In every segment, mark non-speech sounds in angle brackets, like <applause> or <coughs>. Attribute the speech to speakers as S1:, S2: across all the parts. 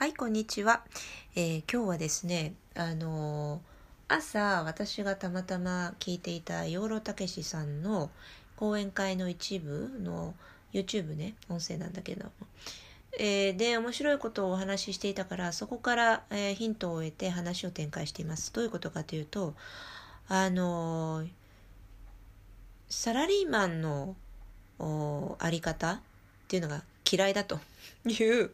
S1: はい、こんにちは。えー今日はですね、あのー朝私がたまたま聞いていた養老たけしさんの講演会の一部の YouTube ね、音声なんだけど。えーで、面白いことをお話ししていたから、そこから、えヒントを得て話を展開しています。どういうことかというと、あのサラリーマンのあり方っていうのが嫌いだという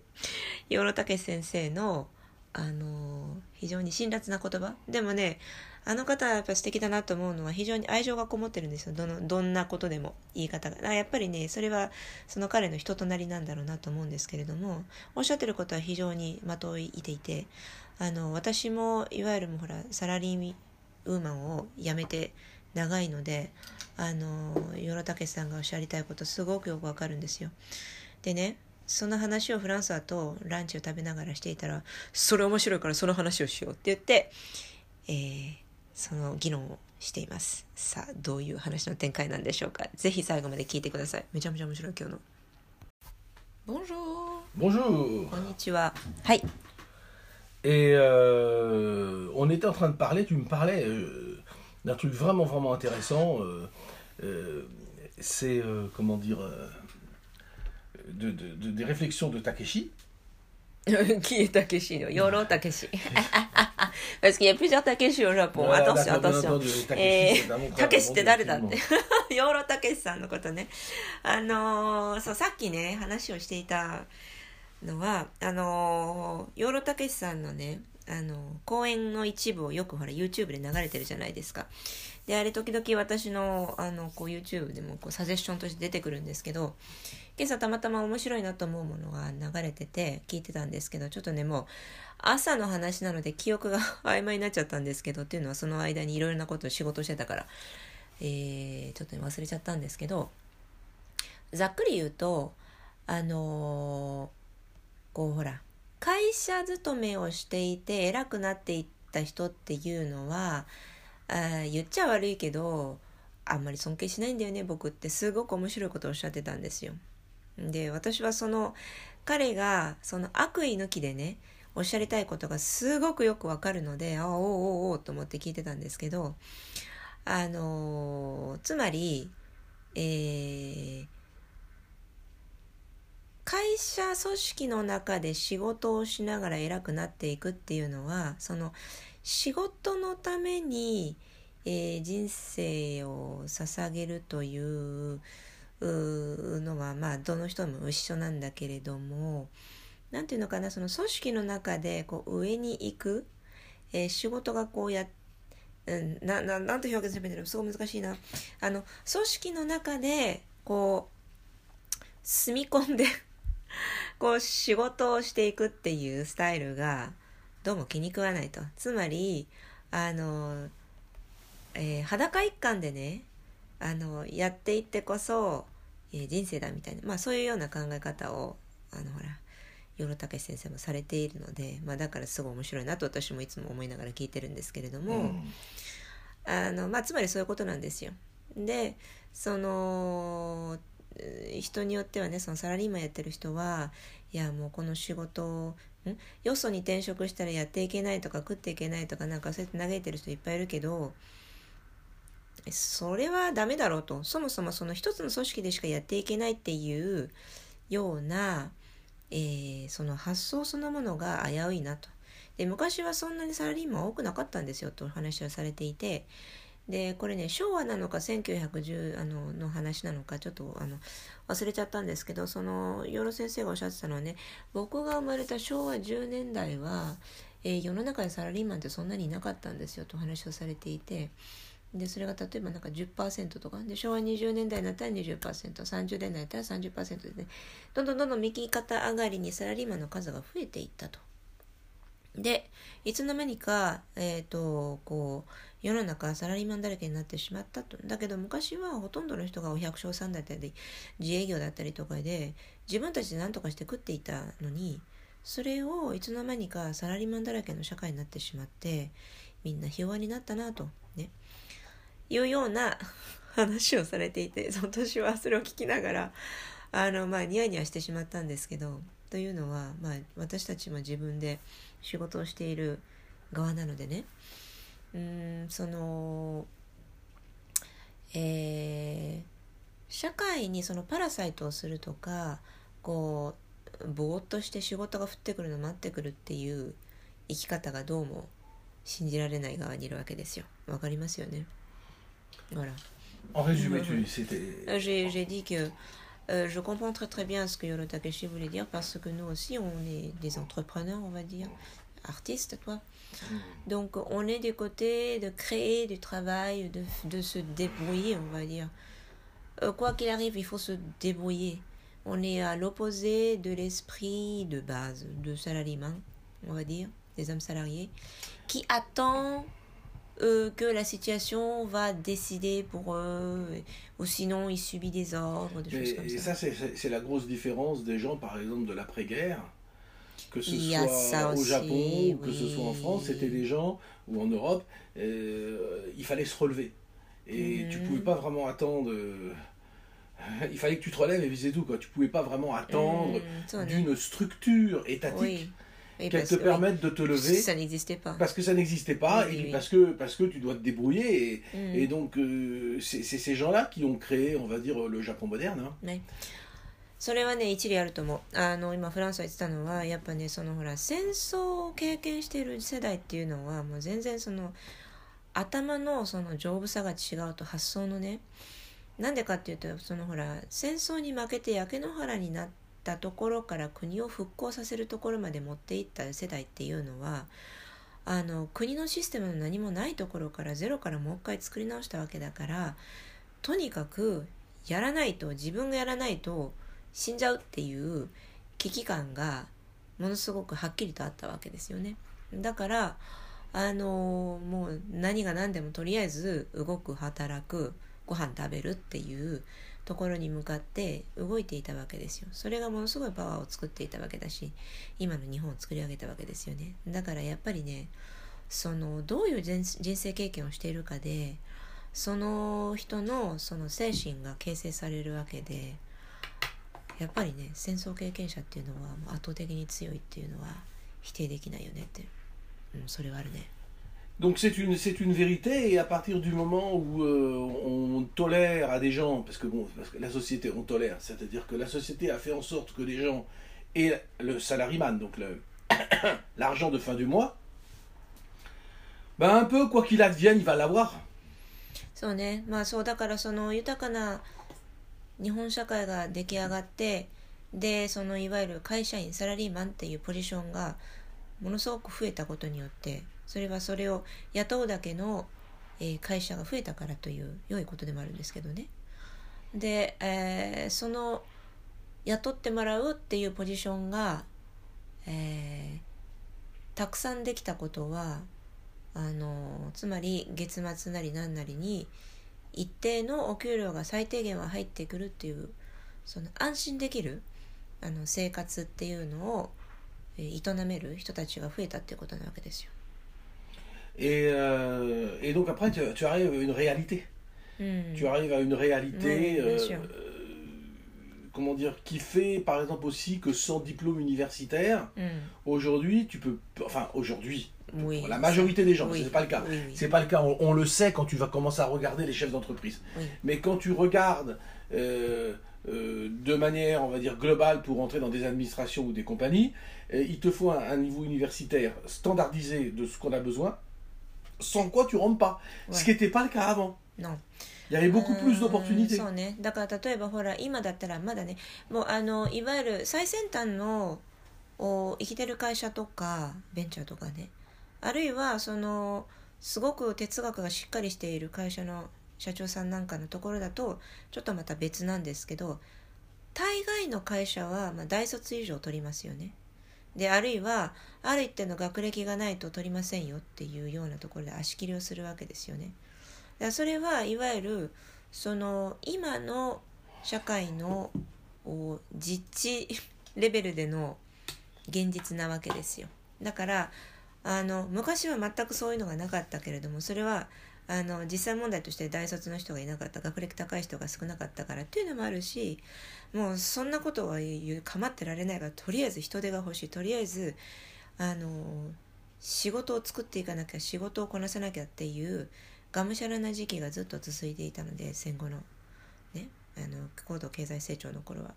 S1: 養老孟先生の、あの非常に辛辣な言葉。でもねあの方はやっぱ素敵だなと思うのは非常に愛情がこもってるんですよ。どのどんなことでも言い方が。やっぱりねそれはその彼の人となりなんだろうなと思うんですけれどもおっしゃってることは非常に的を射ていてあの私もいわゆるもほらサラリーウーマンを辞めて長いのであの養老孟さんがおっしゃりたいことすごくよくわかるんですよ。でねその話をフランスはとランチを食べながらしていたらそれ面白いからその話をしようって言って、えーその議論をしています。さあどういう話の展開なんでしょうか。ぜひ最後まで聞いてください。めちゃめちゃ面白い今日の。Bonjour
S2: Bonjour
S1: こんにちは。はい。
S2: Et euh, on était en train de parler, tu me parlais euh, d'un truc vraiment vraiment intéressant. euh, euh, c'est euh, comment dire euh, de, de- de- des réflexions de Takeshi. <laughs>
S1: qui est Takeshi の養老たけし <laughs> Parce qu'il y a plusieurs Takeshi au Japon.
S2: Voilà,
S1: attention,
S2: d'accord, bien
S1: attention.
S2: entendu, Takeshi,
S1: え
S2: c'est un bon
S1: ー、たけしっ<laughs> て誰だっ
S2: bon
S1: て。養老たけしさんのことね。あのーそう、さっきね、話をしていたのは、あのー養老たけしさんのね、 あのー講演の一部をよくほら YouTube で流れてるじゃないですか。で、あれ時々私の、あの、こう YouTube でもこうサジェッションとして出てくるんですけど、今朝たまたま面白いなと思うものが流れてて聞いてたんですけどちょっとねもう朝の話なので記憶が曖昧になっちゃったんですけどっていうのはその間にいろいろなことを仕事してたから、えーちょっとね忘れちゃったんですけどざっくり言うとあのーこうほら会社勤めをしていて偉くなっていった人っていうのはあ言っちゃ悪いけどあんまり尊敬しないんだよね僕ってすごく面白いことをおっしゃってたんですよ。で私はその彼がその悪意抜きでねおっしゃりたいことがすごくよくわかるのでああおうおうおうと思って聞いてたんですけどあのつまりえー会社組織の中で仕事をしながら偉くなっていくっていうのはその仕事のために、えー人生を捧げるというのはまあどの人も一緒なんだけれどもなんていうのかなその組織の中でこう上に行く、えー仕事がこうやうん、なななんて表現すればいいんだろうすごい難しいな。あの組織の中でこう住み込んで <laughs> こう仕事をしていくっていうスタイルがどうも気に食わないとつまりあの、えー裸一貫でねあのやっていってこそ、えー人生だみたいなまあそういうような考え方をあのほら養老孟先生もされているので、まあ、だからすごい面白いなと私もいつも思いながら聞いてるんですけれども、
S2: Mm.
S1: あのまあ、つまりそういうことなんですよ。でそのえー人によってはねそのサラリーマンやってる人はいやもうこの仕事をん？よそに転職したらやっていけないとか食っていけないとかなんかそうやって嘆いてる人いっぱいいるけどそれはダメだろうとそもそもその一つの組織でしかやっていけないっていうような、えーその発想そのものが危ういなと。で昔はそんなにサラリーマン多くなかったんですよとお話をされていてでこれね昭和なのか1910あのの話なのかちょっとあの忘れちゃったんですけどその養老先生がおっしゃってたのはね僕が生まれた昭和10年代は、えー世の中でサラリーマンってそんなにいなかったんですよとお話をされていてでそれが例えばなんか10%とかで昭和20年代になったら 20%30 年代になったら30%でねどんどんどんどん右肩上がりにサラリーマンの数が増えていったと。でいつの間にか、えー、とこう世の中サラリーマンだらけになってしまったと。だけど昔はほとんどの人がお百姓さんだったり自営業だったりとかで自分たちで何とかして食っていたのにそれをいつの間にかサラリーマンだらけの社会になってしまってみんなひ弱になったなと。ね。いうような <laughs> 話をされていてその年はそれを聞きながらあのまあニヤニヤしてしまったんですけど。というのは、まあ、私たちも自分で仕事をしている側なのでね。うんそのえー社会にそのパラサイトをするとかこうぼーっとして仕事が降ってくるの待ってくるっていう生き方がどうも信じられない側にいるわけですよ。わかりますよね。ほら。
S2: En résumé, tu, c'était.
S1: Euh, J'ai j'ai dit que euh, je comprends très très bien ce que Yoro Takeshi voulait dire parce que nous aussi on est des entrepreneurs on va dire. Artistes toi. Donc on est du côté de créer du travail de, de se débrouiller on va dire. Euh, quoi qu'il arrive il faut se débrouiller. On est à l'opposé de l'esprit de base de salariés on va dire des hommes salariés qui attend euh, que la situation va décider pour eux, ou sinon il subit des ordres, des
S2: Mais-
S1: choses comme
S2: et
S1: ça.
S2: ça, c'est- la grosse différence des gens, par exemple, de l'après-guerre. Que ce
S1: Il
S2: soit au
S1: aussi,
S2: Japon ou que ce soit en
S1: oui.
S2: France, c'était des gens, ou en Europe, euh, il fallait se relever. Et tu
S1: Mhm.
S2: pouvais pas vraiment attendre. euh, <laughs> il fallait que tu te relèves et c'est tout. Quoi. Tu pouvais pas vraiment attendre
S1: Mm, est-
S2: d'une structure étatique
S1: Oui. Oui,
S2: qu'elle
S1: parce
S2: te
S1: que- oui,
S2: permette de te lever.
S1: Ça n'existait pas.
S2: Parce que ça n'existait pas,
S1: Oui,
S2: et
S1: oui.
S2: parce que, parce que tu dois te débrouiller. Et,
S1: Mm.
S2: et donc, euh, c'est ces gens-là qui ont créé, on va dire, le Japon moderne. hein.
S1: それはね一理あると思うあの今フランスが言ってたのはやっぱねそのほら戦争を経験している世代っていうのはもう全然その頭のその丈夫さが違うと発想のねなんでかっていうとそのほら戦争に負けて焼け野原になったところから国を復興させるところまで持っていった世代っていうのはあの国のシステムの何もないところからゼロからもう一回作り直したわけだからとにかくやらないと自分がやらないと死んじゃうっていう危機感がものすごくはっきりとあったわけですよね。だからあのもう何が何でもとりあえず動く働くご飯食べるっていうところに向かって動いていたわけですよ。それがものすごいパワーを作っていたわけだし今の日本を作り上げたわけですよね。だからやっぱりねそのどういう人生経験をしているかでその人のその精神が形成されるわけでやっぱりね戦争経験者っていうのは圧倒的に強いっていうのは否定できないよねって、うん、それはあるね。
S2: Donc c'est une, c'est une vérité, et à partir du moment où euh, on tolère à des gens, parce que bon, parce que la société, on tolère, c'est-à-dire que la société a fait en sorte que les gens aient le salaryman, donc le- <coughs> l'argent de fin du mois, ben un peu, quoi qu'il advienne, il va l'avoir.
S1: そうねまあそうだからその豊かな日本社会が出来上がってでそのいわゆる会社員サラリーマンっていうポジションがものすごく増えたことによって それはそれを雇うだけの、え会社が増えたからという良いことでもあるんですけどねで、えーその雇ってもらうっていうポジションが、えーたくさんできたことはあのつまり月末なり何なりに一定のお給料が最低限は入ってくるっていうその安心できるあの生活っていうのを営める人たちが増えたっていうことなわけですよ。
S2: Et, euh, et donc après, tu, arrives à une réalité.
S1: Hmm.
S2: Tu arrives à une réalité, euh, euh, comment dire, qui fait par exemple aussi que sans diplôme universitaire,
S1: hmm.
S2: aujourd'hui, tu peux, enfin aujourd'hui, la majorité des gens,
S1: oui.
S2: c'est pas le cas. C'est pas le cas. On, le sait quand tu vas commencer à regarder les chefs d'entreprise. Mais quand tu regardes de manière, on va dire globale, pour entrer dans des administrations ou des compagnies, il te faut un niveau universitaire standardisé de ce qu'on a besoin. Sans quoi tu rentres pas. Ce qui n'était pas le cas avant.
S1: Non.
S2: Il y avait beaucoup plus
S1: う
S2: d'opportunités.
S1: んそうねだから例えばほら今だったらまだねもうあのいわゆる最先端のお生きてる会社とかベンチャーとかねあるいはそのすごく哲学がしっかりしている会社の社長さんなんかのところだとちょっとまた別なんですけど大概の会社はまあ大卒以上取りますよねであるいはある一定の学歴がないと取りませんよっていうようなところで足切りをするわけですよね。だそれはいわゆるその今の社会の実地 <laughs> レベルでの現実なわけですよ。だからあの昔は全くそういうのがなかったけれどもそれはあの実際問題として大卒の人がいなかった学歴高い人が少なかったからっていうのもあるしもうそんなことは言う構ってられないからとりあえず人手が欲しい。とりあえずあの仕事を作っていかなきゃ仕事をこなさなきゃっていうがむしゃらな時期がずっと続いていたので戦後の。ね。あの高度経済成長の頃は。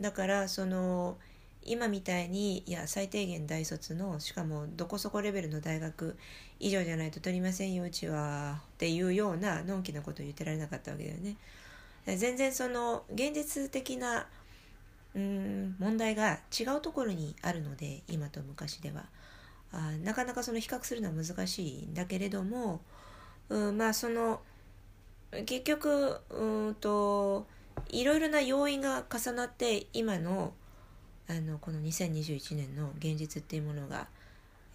S1: だからその今みたいにいや最低限大卒のしかもどこそこレベルの大学以上じゃないと取りませんようちはっていうようなのんきなことを言ってられなかったわけだよね。全然その現実的なうん問題が違うところにあるので今と昔ではあなかなかその比較するのは難しいんだけれども、うん、まあその結局うんといろいろな要因が重なって今のあのこの2021年の現実っていうものが、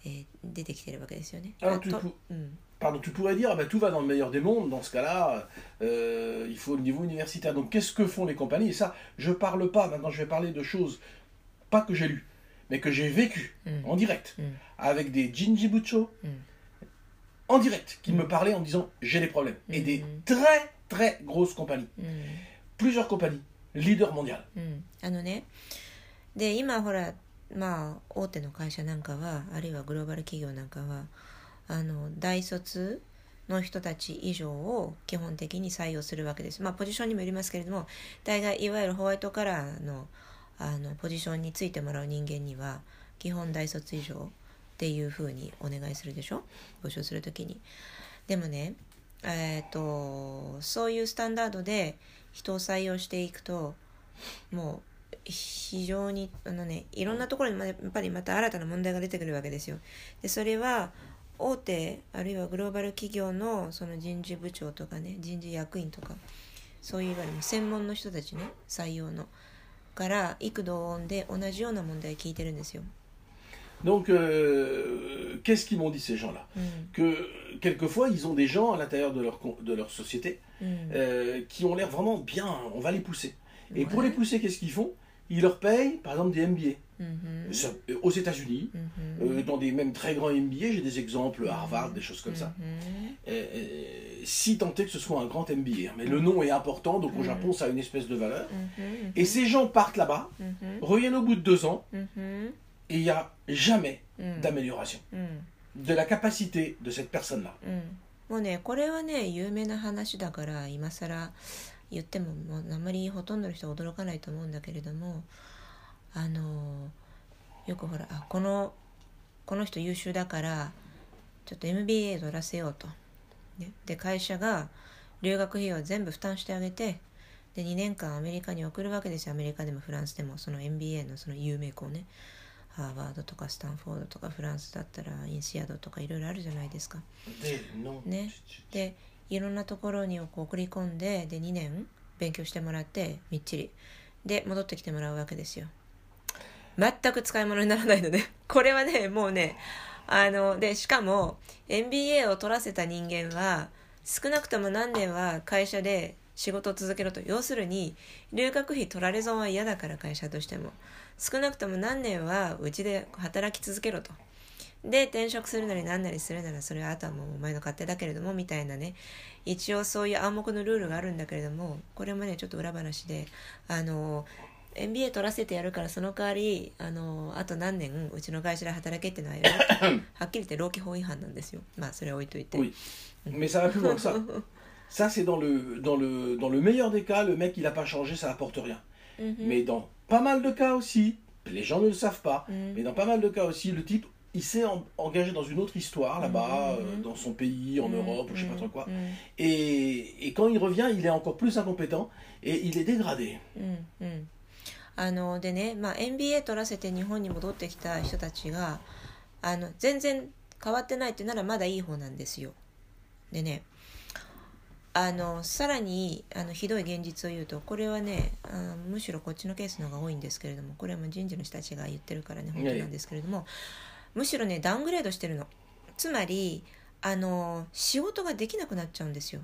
S1: えー、出てきてるわけですよね。
S2: あとうん Pardon, tu pourrais dire, ah ben, tout va dans le meilleur des mondes, dans ce cas-là, euh, il faut le niveau universitaire. Donc qu'est-ce que font les compagnies Et ça, je parle pas, maintenant je vais parler de choses, pas que j'ai lues, mais que j'ai vécues mm. en direct, mm. avec des Jinji Bucho, mm. en direct, qui me parlaient en disant j'ai des problèmes. Et des très très grosses compagnies. Plusieurs compagnies, leader mondial.
S1: で今ほらまあ大手の会社なんかはあるいはグローバル企業なんかはあの大卒の人たち以上を基本的に採用するわけです。まあポジションにもよりますけれども大概いわゆるホワイトカラーのあのポジションについてもらう人間には基本大卒以上っていうふうにお願いするでしょ？募集する時に。でもねえっ、ー、とそういうスタンダードで人を採用していくともう非常にあのねいろんなところにやっぱりまた新たな問題が出てくるわけですよ。でそれは大手あるいはグローバル企業のその人事部長とかね人事役員とかそういういわゆる専門の人たちね採用のから幾度音で同じような問題聞いてるんですよ。
S2: Donc, euh, qu'est-ce qu'ils m'ont dit ces gens-là mm. Que quelquefois, ils ont des gens à l'intérieur de leur, de leur société mm. euh, qui ont l'air vraiment bien, on va les pousser. Et ouais. pour les pousser, qu'est-ce qu'ils font Ils leur payent, par exemple, des MBA. Mm-hmm. Euh, aux États-Unis, mm-hmm. euh, dans des même très grands MBA, j'ai des exemples, Harvard, des choses comme ça. Mm-hmm. Euh, si tant est que ce soit un grand MBA, hein. mais le nom est important, donc au Japon ça a une espèce de valeur. Et ces gens partent là-bas, reviennent au bout de deux ans, et il n'y a jamais d'amélioration de la capacité de cette personne-là.
S1: もうねこれはね有名な話だから今更 言ってももうあんまりほとんどの人は驚かないと思うんだけれどもあのよくほらあこのこの人優秀だからちょっと MBA 取らせようと、ね、で会社が留学費用全部負担してあげてで2年間アメリカに送るわけですよ。アメリカでもフランスでも。その MBA のその有名校ね。ハーバードとかスタンフォードとかフランスだったらインシアドとかいろいろあるじゃないですか。ね、でいろんなところにこう送り込んでで2年勉強してもらってみっちりで戻ってきてもらうわけですよ。全く使い物にならないので、<laughs> これはね、もうね、あの、で、しかも、MBA を取らせた人間は、少なくとも何年は会社で仕事を続けろと。要するに、留学費取られ損は嫌だから会社としても。少なくとも何年はうちで働き続けろと。で、転職するなり何なりするなら、それはあとはもうお前の勝手だけれども、みたいなね、一応そういう暗黙のルールがあるんだけれども、これもね、ちょっと裏話で、あの、MBA 取らせてやるからその代わりあのあと何年うちの会社で働けってのははっきり言って労基法違反なんですよまあそれは置いといて
S2: ça c'est dans le, dans, le, dans le meilleur des cas, le mec, il n'a pas changé, ça n'apporte rien. Mais dans pas mal de cas aussi, les gens ne le savent pas, mais dans pas mal de cas aussi, le type, il s'est engagé dans une autre histoire là-bas, euh, dans son pays, en Europe, ou je sais pas trop quoi. Et, et quand il revient, il est encore plus incompétent et il est dégradé.
S1: あのでね、まあ、MBA 取らせて日本に戻ってきた人たちがあの全然変わってないってならまだいい方なんですよ。でねあのさらにあのひどい現実を言うとこれはねあむしろこっちのケースの方が多いんですけれどもこれはもう人事の人たちが言ってるからね本当なんですけれどもむしろねダウングレードしてるの。つまりあの仕事ができなくなっちゃうんですよ。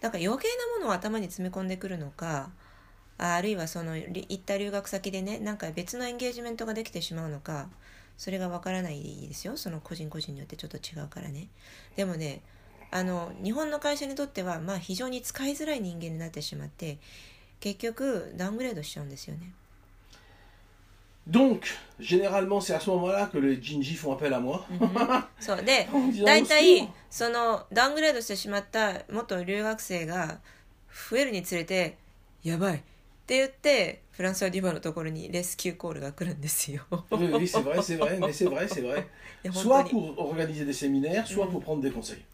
S1: だから余計なものを頭に詰め込んでくるのかあるいはその行った留学先でねなんか別のエンゲージメントができてしまうのかそれがわからないですよ。その個人個人によってちょっと違うからね。でもねあの日本の会社にとっては、まあ、非常に使いづらい人間になってしまって結局ダウングレードしちゃうんですよね。
S2: Donc, généralement, c'est à ce moment-là que les Jinji font appel à moi.
S1: やばいって言ってフランスはディバのところにレスキューコールが来るんですよ。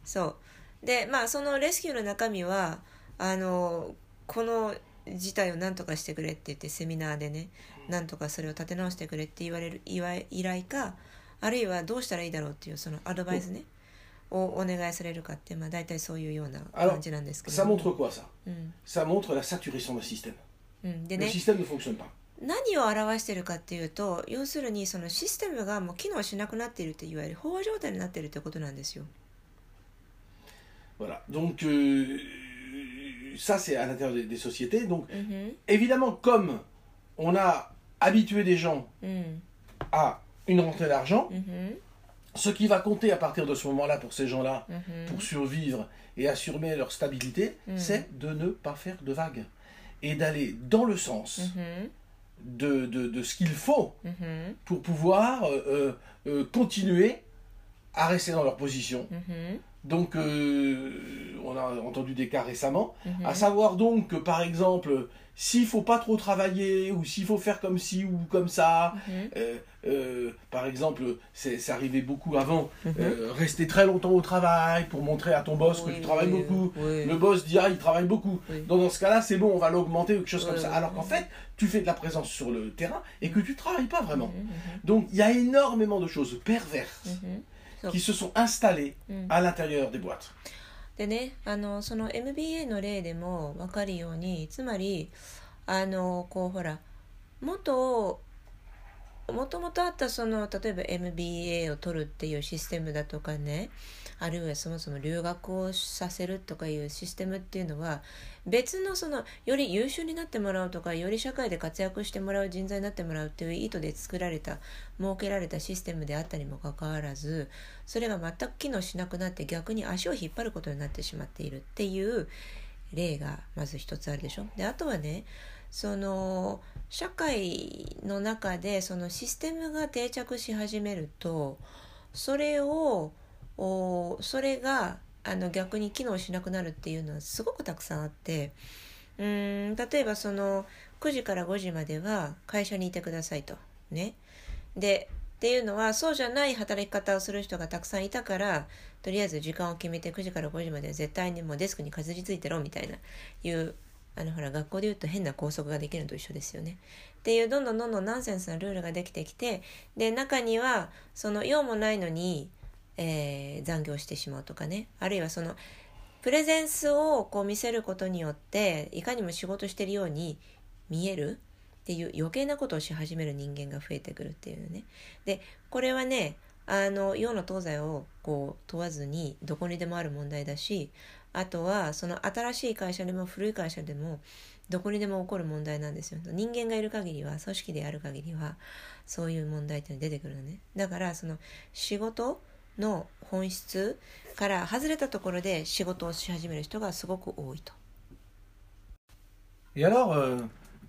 S1: そうでまあそのレスキューの中身はあのこの事態をなとかしてくれって言ってセミナーでね。何とかそれを立て直してくれって言われる依頼依頼かあるいはどうしたらいいだろうっていうそのアドバイスね、をお願いされるかってまあ大体そういうような感じなんですけど
S2: Ça montre quoi, ça?
S1: うん、
S2: Ça montre la saturation d'un système.
S1: うん、で
S2: Le
S1: ね
S2: système ne fonctionne pas.
S1: 何を表してるかっていうと要するにそのシステムがもう機能しなくなっているっていわゆる飽和状態になっているってことなんですよ。
S2: Voilà. Donc, euh, ça, c'est à l'intérieur des, des sociétés. Donc,
S1: うん、
S2: évidemment, comme on a habituer des gens
S1: hmm.
S2: à une rentrée d'argent.
S1: Mhm.
S2: Ce qui va compter à partir de ce moment-là pour ces gens-là,
S1: mhm.
S2: pour survivre et assurer leur stabilité,
S1: hmm.
S2: c'est de ne pas faire de vagues et d'aller dans le sens
S1: mhm.
S2: de, ce qu'il faut pour pouvoir euh, euh, euh, continuer à rester dans leur position. Donc, on a entendu des cas récemment, à savoir donc que, par exemple, s'il faut pas trop travailler ou s'il faut faire comme ci ou comme ça.
S1: Mhm.
S2: Euh, euh, par exemple, c'est arrivait beaucoup avant,
S1: mhm.
S2: euh, rester très longtemps au travail pour montrer à ton boss que tu travailles beaucoup. Le boss dit ah il travaille beaucoup. Donc dans ce cas-là, c'est bon, on va l'augmenter ou quelque chose comme ça. Alors qu'en
S1: mhm.
S2: fait, tu fais de la présence sur le terrain et que tu travailles pas vraiment. Donc il y a énormément de choses perverses qui se sont installées à l'intérieur des boîtes.
S1: でねあのその MBA の例でも分かるようにつまりあのこうほら元もともとあったその例えば MBA を取るっていうシステムだとかねあるいはそもそも留学をさせるとかいうシステムっていうのは別のそのより優秀になってもらうとかより社会で活躍してもらう人材になってもらうっていう意図で作られた設けられたシステムであったにもかかわらずそれが全く機能しなくなって逆に足を引っ張ることになってしまっているっていう例がまず一つあるでしょ？であとはねその社会の中でそのシステムが定着し始めるとそれをおそれがあの逆に機能しなくなるっていうのはすごくたくさんあってうーん例えばその9時から5時までは会社にいてくださいとね。でっていうのはそうじゃない働き方をする人がたくさんいたからとりあえず時間を決めて9時から5時までは絶対にもうデスクにかじりついてろみたいないうあのほら学校で言うと変な校則ができるのと一緒ですよね。っていうどんどんどんどんナンセンスなルールができてきてで中にはその用もないのに、えー残業してしまうとかね。あるいはそのプレゼンスをこう見せることによっていかにも仕事してるように見える。っていう余計なことをし始める人間が増えてくるっていうね。でこれはねあの洋の東西をこう問わずにどこにでもある問題だしあとはその新しい会社でも古い会社でもどこにでも起こる問題なんですよ。人間がいる限りは組織である限りはそういう問題っていうのが出てくるのね。だからその仕事の本質から外れたところで仕事をし始める人がすごく多いと。
S2: Et alors, euh,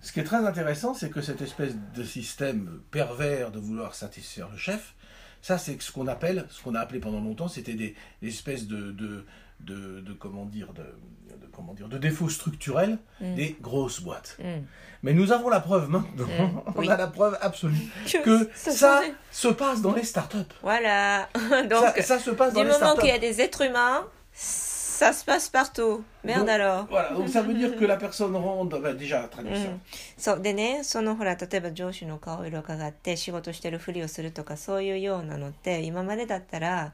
S2: ce qui est très intéressant, c'est que cette espèce de système pervers de vouloir satisfaire le chef, ça c'est ce qu'on appelle, ce qu'on a appelé pendant longtemps, c'était des, des espèces de, de, de, de- comment dire, de, de- comment dire, de défauts structurels
S1: Mm.
S2: des grosses boîtes.
S1: うん、
S2: Mais nous avons la preuve maintenant,
S1: Mm, <laughs>
S2: on
S1: oui.
S2: a la preuve absolue <laughs> que ça se passe dans les startups.
S1: Voilà.
S2: Ça, <laughs>
S1: Donc,
S2: ça se passe dans
S1: du
S2: les
S1: moment qu'il y
S2: startups.
S1: a des êtres humains, ça se passe partout. Merde
S2: Donc,
S1: alors.
S2: Voilà, donc ça veut dire que la personne rentre, bah, déjà, traduction.
S1: うん、そうでねそのほら例えば上司の顔色を伺って仕事してるふりをするとかそういうようなのって今までだったら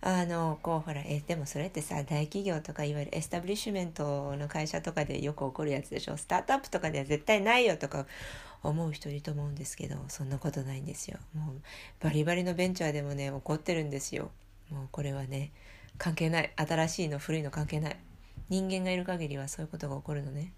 S1: あのこうほらえでもそれってさ大企業とかいわゆるエスタブリッシュメントの会社とかでよく起こるやつでしょ？スタートアップとかでは絶対ないよとか思う人いると思うんですけどそんなことないんですよ。もうバリバリのベンチャーでもね起こってるんですよ。もうこれはね関係ない。新しいの古いの関係ない。人間がいる限りはそういうことが起こるのね。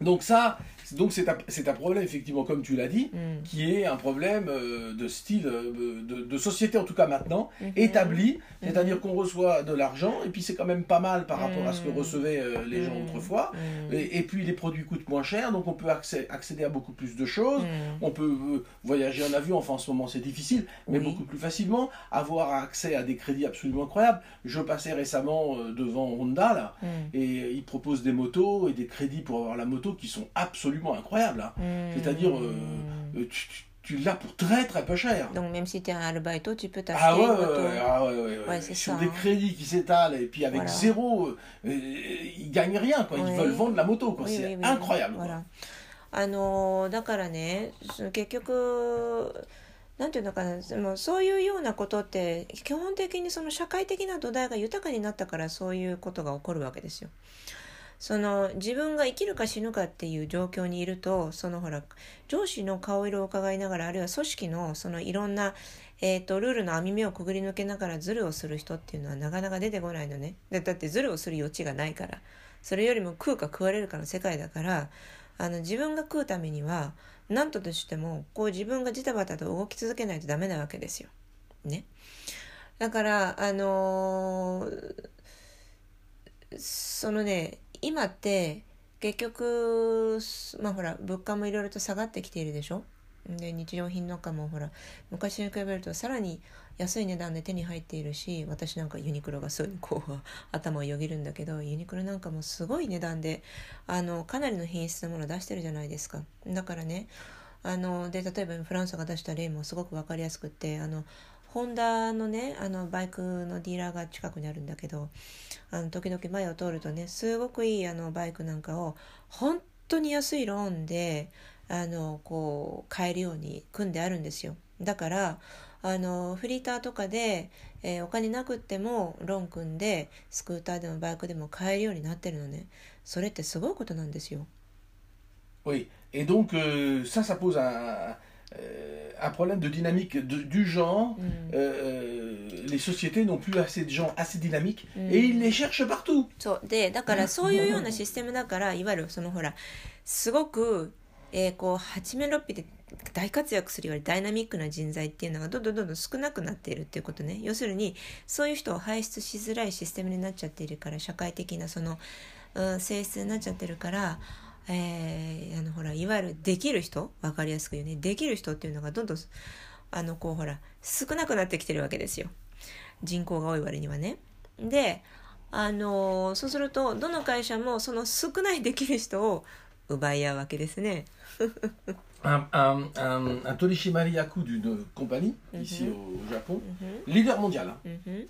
S2: Donc ça, donc c'est un, un problème effectivement, comme tu l'as dit,
S1: Mm.
S2: qui est un problème euh, de style, euh, de, de société en tout cas maintenant,
S1: Mhm.
S2: établi, c'est-à-dire qu'on reçoit de l'argent, et puis c'est quand même pas mal par rapport à ce que recevaient euh, les gens
S1: Mm.
S2: autrefois,
S1: Mm.
S2: et, et puis les produits coûtent moins cher, donc on peut accé- accéder à beaucoup plus de choses,
S1: Mm.
S2: on peut voyager en avion, enfin en ce moment c'est difficile, mais
S1: Oui.
S2: beaucoup plus facilement, avoir accès à des crédits absolument incroyables. Je passais récemment devant Honda, là,
S1: Mm.
S2: et ils proposent des motos et des crédits pour avoir la moto qui sont absolument incroyables. hein.
S1: Mm.
S2: C'est-à-dire, euh, Euh, tu, tu- tu l'as pour très très peu cher.
S1: Donc même si tu es un albaïto, tu peux t'acheter
S2: Ah ouais,
S1: une
S2: ouais,
S1: moto.
S2: ouais, ah ouais, ouais, ouais.
S1: Ouais, c'est
S2: Sur
S1: ça,
S2: des
S1: hein.
S2: crédits qui s'étalent et puis avec
S1: Voilà.
S2: zéro, euh, euh, ils gagnent rien quoi. Ils
S1: Ouais.
S2: veulent vendre la moto quoi.
S1: Oui,
S2: C'est
S1: oui, oui.
S2: incroyable. quoi.
S1: ほらあのだからねその結局なんていうのかなでもそういうようなことって基本的にその社会的な土台が豊かになったからそういうことが起こるわけですよ。 その自分が生きるか死ぬかっていう状況にいるとそのほら上司の顔色を伺いながらあるいは組織のそのいろんな、えー、とルールの網目をくぐり抜けながらズルをする人っていうのはなかなか出てこないのねだってズルをする余地がないからそれよりも食うか食われるかの世界だからあの自分が食うためには何としてもこう自分がジタバタと動き続けないとダメなわけですよ。ね。だからあのーそのね今って結局まあほら物価もいろいろと下がってきているでしょ？で日用品なんかもほら昔に比べるとさらに安い値段で手に入っているし私なんかユニクロがすぐに <laughs> こう頭をよぎるんだけどユニクロなんかもすごい値段であのかなりの品質のものを出してるじゃないですか。だからねあので例えばフランスが出した例もすごく分かりやすくってあのホンダのねあのバイクのディーラーが近くにあるんだけどあの時々前を通るとねすごくいいあのバイクなんかを本当に安いローンであのこう買えるように組んであるんですよ。だからあのフリーターとかで、えーお金なくってもローン組んでスクーターでもバイクでも買えるようになってるのね。それってすごいことなんですよ。
S2: Oui. Et donc euh, ça, ça pose un, un problème de dynamique de- du genre.
S1: Mm.
S2: Euh, les sociétés n'ont plus assez de gens assez dynamiques
S1: Mm.
S2: et ils les cherchent partout.
S1: そうでだからそういうようなシステムだから <laughs> いわゆるそのほらすごく、えーこう八面六臂で大活躍するよりダイナミックな人材っていうのがどんどんどんどん少なくなっているっていうことね要するにそういう人を輩出しづらいシステムになっちゃっているから社会的なその、うん、性質になっちゃってるから、えーあのほらいわゆるできる人分かりやすく言うねできる人っていうのがどんどんあのこうほら少なくなってきてるわけですよ人口が多い割にはね。であのそうするとどの会社もその少ないできる人を奪い合うわけですね。
S2: Un, un, un, un Toshi Mariaku d'une compagnie ici au Japon, leader mondial. hein.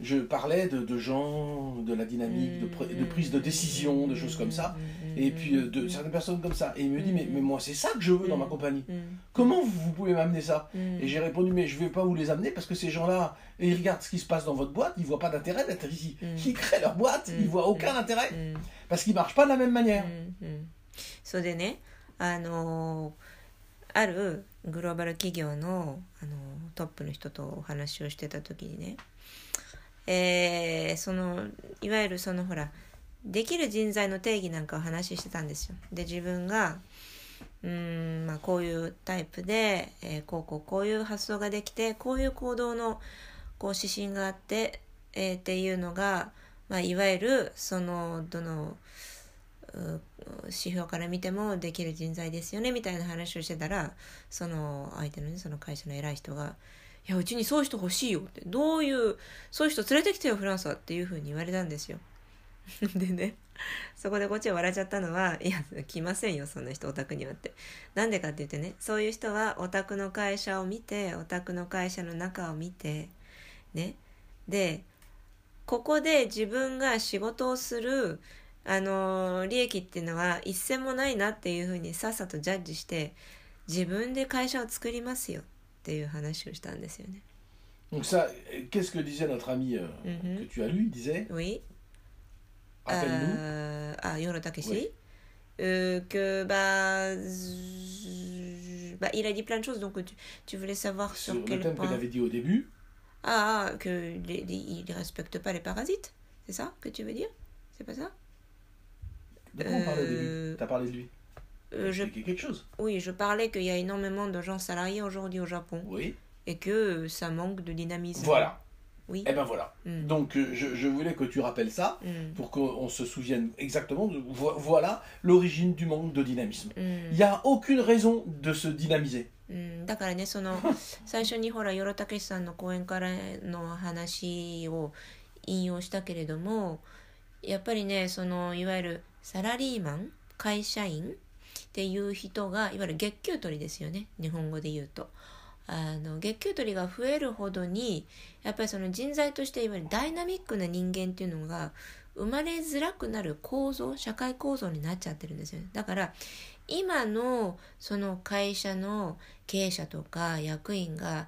S1: うんふん
S2: Je parlais de, de gens, de la dynamique, de, pr- de prise de décision, de choses comme ça. Et puis euh, de certaines personnes comme ça. Et il me dit, mais, mais moi c'est ça que je veux dans ma compagnie.
S1: うん
S2: Comment vous, vous pouvez m'amener ça
S1: うん
S2: Et j'ai répondu, mais je ne vais pas vous les amener parce que ces gens-là, ils regardent ce qui se passe dans votre boîte, ils ne voient pas d'intérêt d'être ici.
S1: Mm.
S2: Ils créent leur boîte, ils ne voient aucun intérêt
S1: うん
S2: parce qu'ils ne marchent pas de la même manière.
S1: うんうんそれでねあのあるグローバル企業のあのトップの人とお話をしてた時にね、 えーそのいわゆるそのほらできる人材の定義なんかを話してたんですよ。で自分がうん、まあ、こういうタイプで、えーこうこうこういう発想ができてこういう行動のこう指針があって、えーっていうのが、まあ、いわゆるそのどの指標から見てもできる人材ですよねみたいな話をしてたらその相手のねその会社の偉い人が「いやうちにそういう人欲しいよ」って「どういうそういう人連れてきてよフランスは」っていうふうに言われたんですよ。<laughs> でねそこでこっちは笑っちゃったのは「いや来ませんよそんな人お宅には」って。なんでかって言ってねそういう人はお宅の会社を見てお宅の会社の中を見てねでここで自分が仕事をするあの利益っていうのは一銭もないなっていうふうにさっさとジャッジして自分で会社を作りますよていう話をしたんですよね。
S2: Donc ça, qu'est-ce que disait notre ami euh,
S1: Mhm.
S2: que tu as lu Il disait,
S1: Oui.
S2: rappelle-nous,
S1: Euh, ah, Yoro Takeshi.
S2: Oui.
S1: Euh, que bah, z- bah, il a dit plein de choses donc tu, tu voulais savoir sur,
S2: sur le
S1: quel
S2: thème que
S1: point
S2: tu avais dit au début.
S1: ah, ah, que les- les- il respecte pas les parasites c'est ça que tu veux dire c'est pas ça
S2: De quoi on parlait de lui
S1: Euh,
S2: T'as parlé de lui
S1: Euh, je-
S2: Expliquer quelque chose
S1: Oui, je parlais qu'il y a énormément de gens salariés aujourd'hui au Japon
S2: Oui.
S1: et que euh, ça manque de dynamisme.
S2: Voilà.
S1: Oui.
S2: Eh ben voilà.
S1: Mm.
S2: Donc euh, je, je voulais que tu rappelles ça
S1: Mm.
S2: pour qu'on se souvienne exactement de vo- voilà l'origine du manque de dynamisme.
S1: Mm.
S2: Il n'y a aucune raison de se dynamiser.
S1: うん、だからねその最初にほら与田武さんの講演からの話を引用したけれどもやっぱりねそのいわゆるサラリーマン会社員 <laughs> っていう人がいわゆる月給取りですよね日本語で言うと。あの月給取りが増えるほどにやっぱりその人材としていわゆるダイナミックな人間っていうのが生まれづらくなる構造社会構造になっちゃってるんですよねだから今のその会社の経営者とか役員が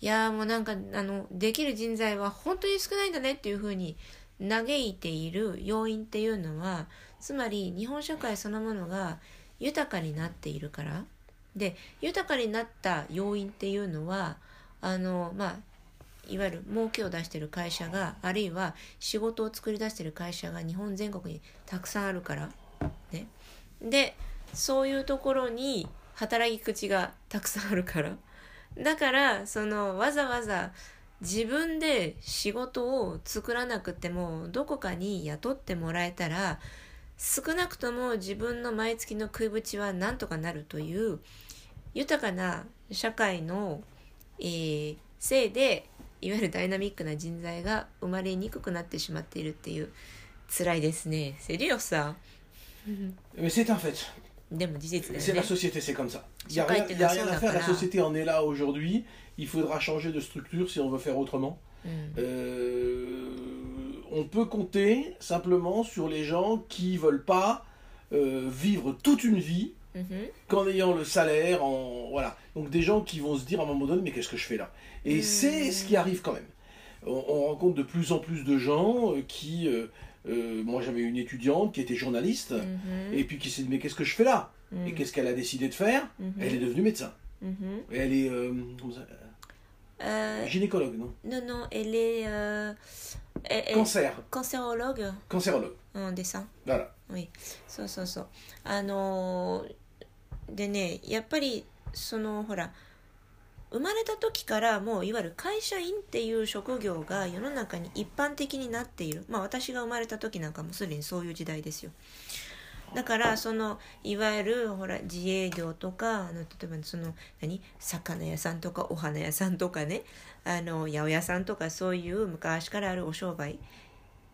S1: いやーもうなんかあのできる人材は本当に少ないんだねっていうふうに嘆いている要因っていうのはつまり日本社会そのものが豊かになっているから。で豊かになった要因っていうのはあのまあいわゆる儲けを出してる会社があるいは仕事を作り出してる会社が日本全国にたくさんあるから。ね。でそういうところに働き口がたくさんあるから。だからそのわざわざ自分で仕事を作らなくてもどこかに雇ってもらえたら少なくとも自分の毎月の食いぶちはなんとかなるという豊かな社会の、えー、せいでいわゆるダイナミックな人材が生まれにくくなってしまっているっていう辛いですね。セリオさ
S2: ん。
S1: でも事実
S2: で
S1: すね。
S2: 社って
S1: の
S2: は
S1: そ。
S2: っての
S1: は
S2: そうだから。Il faudra on peut compter simplement sur les gens qui veulent pas euh, vivre toute une vie
S1: mhm.
S2: qu'en ayant le salaire, en voilà. Donc des gens qui vont se dire à un moment donné, mais qu'est-ce que je fais là? Et
S1: mhm.
S2: c'est ce qui arrive quand même. On, rencontre de plus en plus de gens euh, qui, euh, moi j'avais une étudiante qui était journaliste
S1: mhm.
S2: et puis qui s'est dit mais qu'est-ce que je fais là? Et qu'est-ce qu'elle a décidé de faire? Elle est devenue médecin. Elle est, euh,
S1: Euh,
S2: gynécologue, non
S1: non, non, elle est euh, elle- elle-
S2: Cancer,
S1: cancérologue
S2: cancérologue.
S1: うんでさ
S2: Voilà.
S1: そうそうそうあのーでねやっぱりそのほら生まれた時からもういわゆる会社員っていう職業が世の中に一般的になっているまあ私が生まれた時なんかもすでにそういう時代ですよだからそのいわゆるほら自営業とかあの例えばその何？魚屋さんとかお花屋さんとかね。あの八百屋さんとかそういう昔からあるお商売。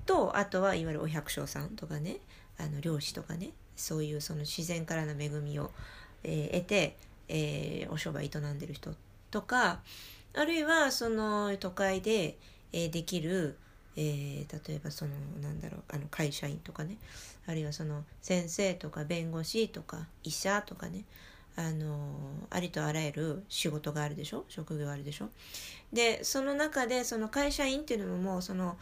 S1: とあとはいわゆるお百姓さんとかね。あの漁師とかね。そういうその自然からの恵みを、えー得て、えーお商売営んでる人とか。あるいはその都会で、えーできる、えー例えばそのなんだろうあの会社員とかね。あるいはその先生とか弁護士とか医者とかね。あのありとあらゆる仕事があるでしょ？職業あるでしょ？でその中でその会社員っていうのももうその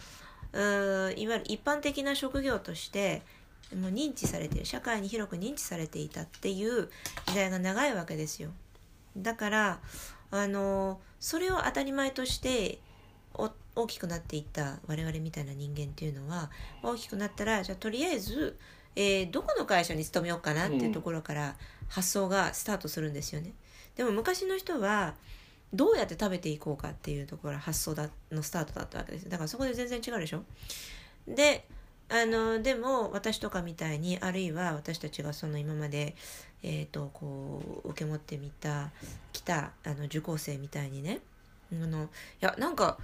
S1: ういわゆる一般的な職業としてもう認知されてる社会に広く認知されていたっていう時代が長いわけですよ。だからあのそれを当たり前として大きくなっていった我々みたいな人間っていうのは大きくなったらじゃあとりあえず、えーどこの会社に勤めようかなっていうところから発想がスタートするんですよね。でも昔の人はどうやって食べていこうかっていうところ発想だのスタートだったわけですだからそこで全然違うでしょであのでも私とかみたいにあるいは私たちがその今まで、えー、とこう受け持ってみた来たあの受講生みたいにねあのいやなんか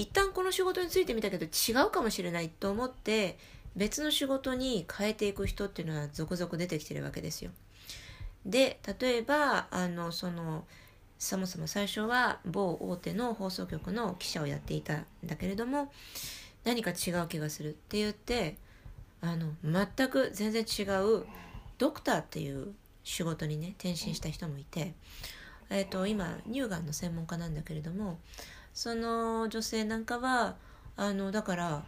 S1: 一旦この仕事についてみたけど違うかもしれないと思って別の仕事に変えていく人っていうのは続々出てきてるわけですよ。で例えばあのそのそもそも最初は某大手の放送局の記者をやっていたんだけれども何か違う気がするって言ってあの全く全然違うドクターっていう仕事にね転身した人もいて、えー、と今乳がんの専門家なんだけれどもその女性なんかはあのだから、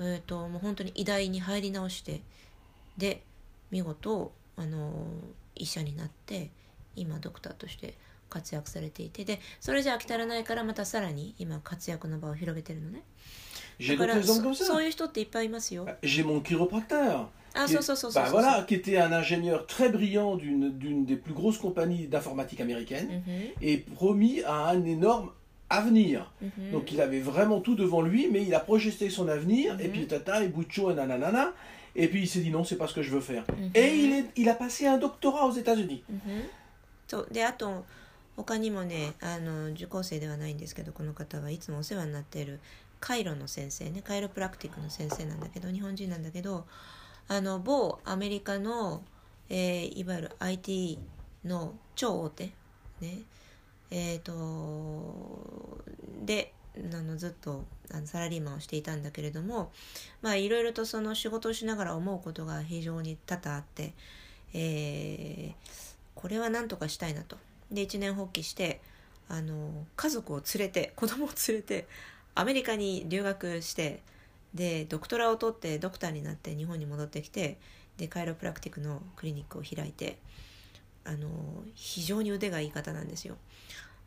S1: えー、ともう本当に医大に入り直してで見事あの医者になって今ドクターとして活躍されていてでそれじゃ飽き足らないからまたさらに今活躍の場を広げてるのね
S2: J'ai
S1: だから
S2: d'autres exemples
S1: そ
S2: comme
S1: そう
S2: ça.
S1: いう人っていっぱいいますよ
S2: J'ai mon chiropracteur
S1: あ
S2: qui est-
S1: そうそうそうそう
S2: bah
S1: そう
S2: voilà, qui était un ingénieur très brillant d'une des plus grosses compagnies d'informatique américaine
S1: うんふん
S2: et promis à un énorme avenir.
S1: うんふん
S2: Donc il avait vraiment tout devant lui, mais il a projeté son avenir, et
S1: Mhm.
S2: puis tata, et boucho, et nanana, et puis il s'est dit non, c'est pas ce que je veux faire.
S1: Mhm.
S2: Et il, est, il a passé un doctorat aux États-Unis.
S1: うんふんそうであと他にもねあの受講生ではないんですけどこの方はいつもお世話になっているカイロの先生ねカイロプラクティックの先生なんだけど日本人なんだけどあの某アメリカの、えーいわゆる IT の超大手ね えっ、とであのずっとあのサラリーマンをしていたんだけれどもいろいろとその仕事をしながら思うことが非常に多々あって、えーこれは何とかしたいなと。で一年発起してあの家族を連れて子供を連れてアメリカに留学してでドクトラを取ってドクターになって日本に戻ってきてでカイロプラクティックのクリニックを開いてあの非常に腕がいい方なんですよ。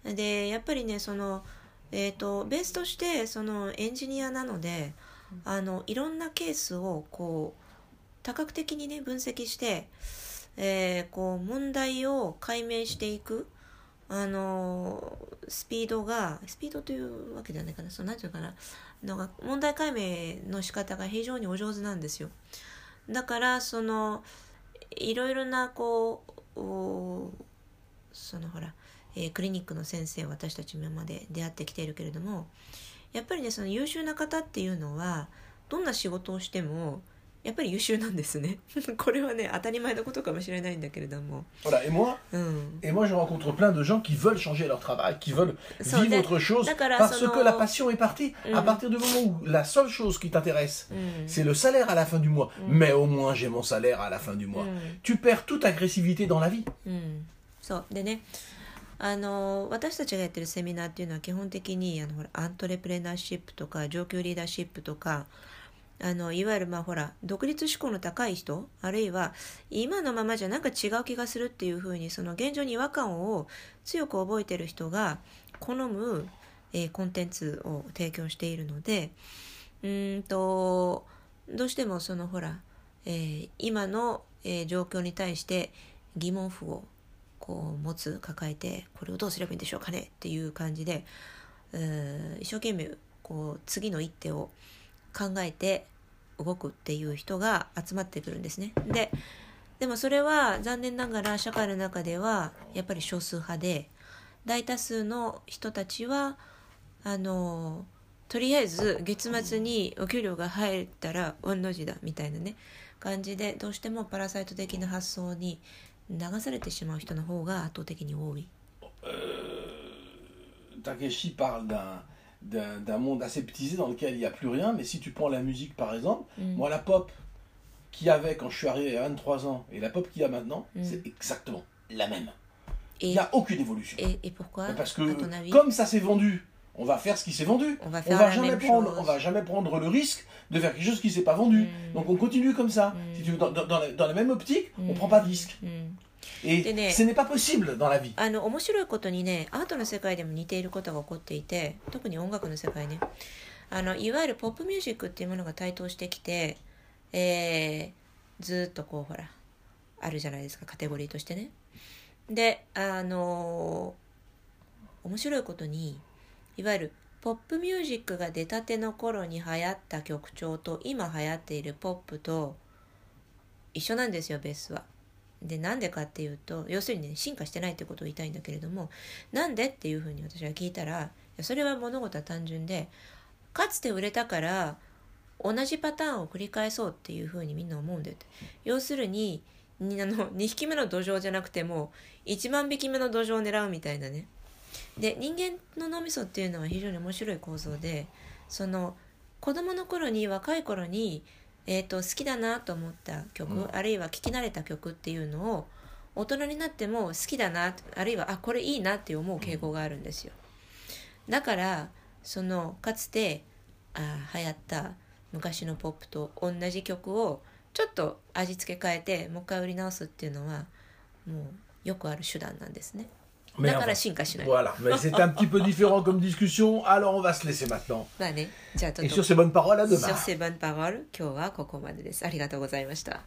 S1: でやっぱりねその、えー、とベースとしてそのエンジニアなのであのいろんなケースをこう多角的にね分析して、えーこう問題を解明していくあのスピードがスピードというわけではないかな。そうなんていうのかな。のが問題解明の仕方が非常にお上手なんですよ。だからそのいろいろなこうそのほら、えークリニックの先生私たち今まで出会ってきているけれどもやっぱりねその優秀な方っていうのはどんな仕事をしてもやっぱり優秀なんですねこれはね当たり前のことかもしれないんだけれども <laughs>
S2: Voilà, et moi,
S1: うん
S2: et moi je rencontre plein de gens qui veulent changer leur travail, qui veulent
S1: So,
S2: vivre
S1: that-
S2: autre chose,
S1: d'accord,
S2: parce
S1: so
S2: que
S1: no-
S2: la passion est partie. À
S1: Mhm.
S2: partir du moment où la seule chose qui t'intéresse,
S1: うん
S2: c'est le salaire à la fin du mois, mais au moins j'ai mon salaire à la fin du mois.
S1: うん
S2: Tu perds toute agressivité dans la vie.
S1: うん、そうでねあの私たちがやってるセミナーっていうのは基本的にあのほらアントレプレナーシップとか上級リーダーシップとか あのいわゆるまあほら独立志向の高い人あるいは今のままじゃなんか違う気がするっていうふうにその現状に違和感を強く覚えてる人が好む、えーコンテンツを提供しているのでうんとどうしてもそのほら、えー今の、えー状況に対して疑問符をこう持つ抱えてこれをどうすればいいんでしょうかねっていう感じで、えー一生懸命こう次の一手を考えて動くっていう人が集まってくるんですね。ででもそれは残念ながら社会の中ではやっぱり少数派で大多数の人たちはあのとりあえず月末にお給料が入ったら御の字だみたいなね感じでどうしてもパラサイト的な発想に流されてしまう人の方が圧倒的に多い。
S2: D'un monde aseptisé dans lequel il n'y a plus rien, mais si tu prends la musique par exemple,
S1: Mm.
S2: moi la pop qu'il y avait quand je suis arrivé à 23 ans et la pop qu'il y a maintenant,
S1: Mm.
S2: c'est exactement la même. Il n'y a aucune évolution.
S1: et, et pourquoi,
S2: Parce
S1: à ton
S2: que
S1: avis
S2: comme ça s'est vendu, on va faire ce qui s'est vendu.
S1: On va
S2: On va jamais prendre,
S1: chose.
S2: on va jamais prendre le risque de faire quelque chose qui s'est pas vendu.
S1: Mm.
S2: Donc on continue comme ça. Si tu veux, dans, dans- dans la, dans la même optique, on
S1: Mm.
S2: prend pas de risque.
S1: うん、
S2: Et
S1: Et né-
S2: ce n'est pas possible dans la vie.
S1: あの面白いことにねアートの世界でも似ていることが起こっていて特に音楽の世界ねあのいわゆるポップミュージックっていうものが台頭してきて、えーずーっとこうほらあるじゃないですかカテゴリーとしてねであの面白いことにいわゆるポップミュージックが出たての頃に流行った曲調と今流行っているポップと一緒なんですよベースは。でなんでかっていうと要するにね進化してないってことを言いたいんだけれどもなんでっていうふうに私は聞いたらそれは物事は単純でかつて売れたから同じパターンを繰り返そうっていうふうにみんな思うんだよって。要するににあの2匹目の土壌じゃなくても1万匹目の土壌を狙うみたいなね。で人間の脳みそっていうのは非常に面白い構造でその子供の頃に若い頃に、えー、と好きだなと思った曲、
S2: うん。
S1: あるいは聴き慣れた曲っていうのを大人になっても好きだなあるいはあこれいいなって思う傾向があるんですよ。だからそのかつてあ流行った昔のポップと同じ曲をちょっと味付け変えてもう一回売り直すっていうのはもうよくある手段なんですねだから
S2: enfin,
S1: 進化しない。
S2: voilà, mais c'est un petit peu différent comme discussion, alors on va se laisser maintenant.
S1: まあね、じゃあちょ
S2: Et
S1: っ
S2: sur
S1: と、
S2: ces bonnes paroles, à demain.
S1: sur ces bonnes paroles、今日はここまでです。ありがとうございました。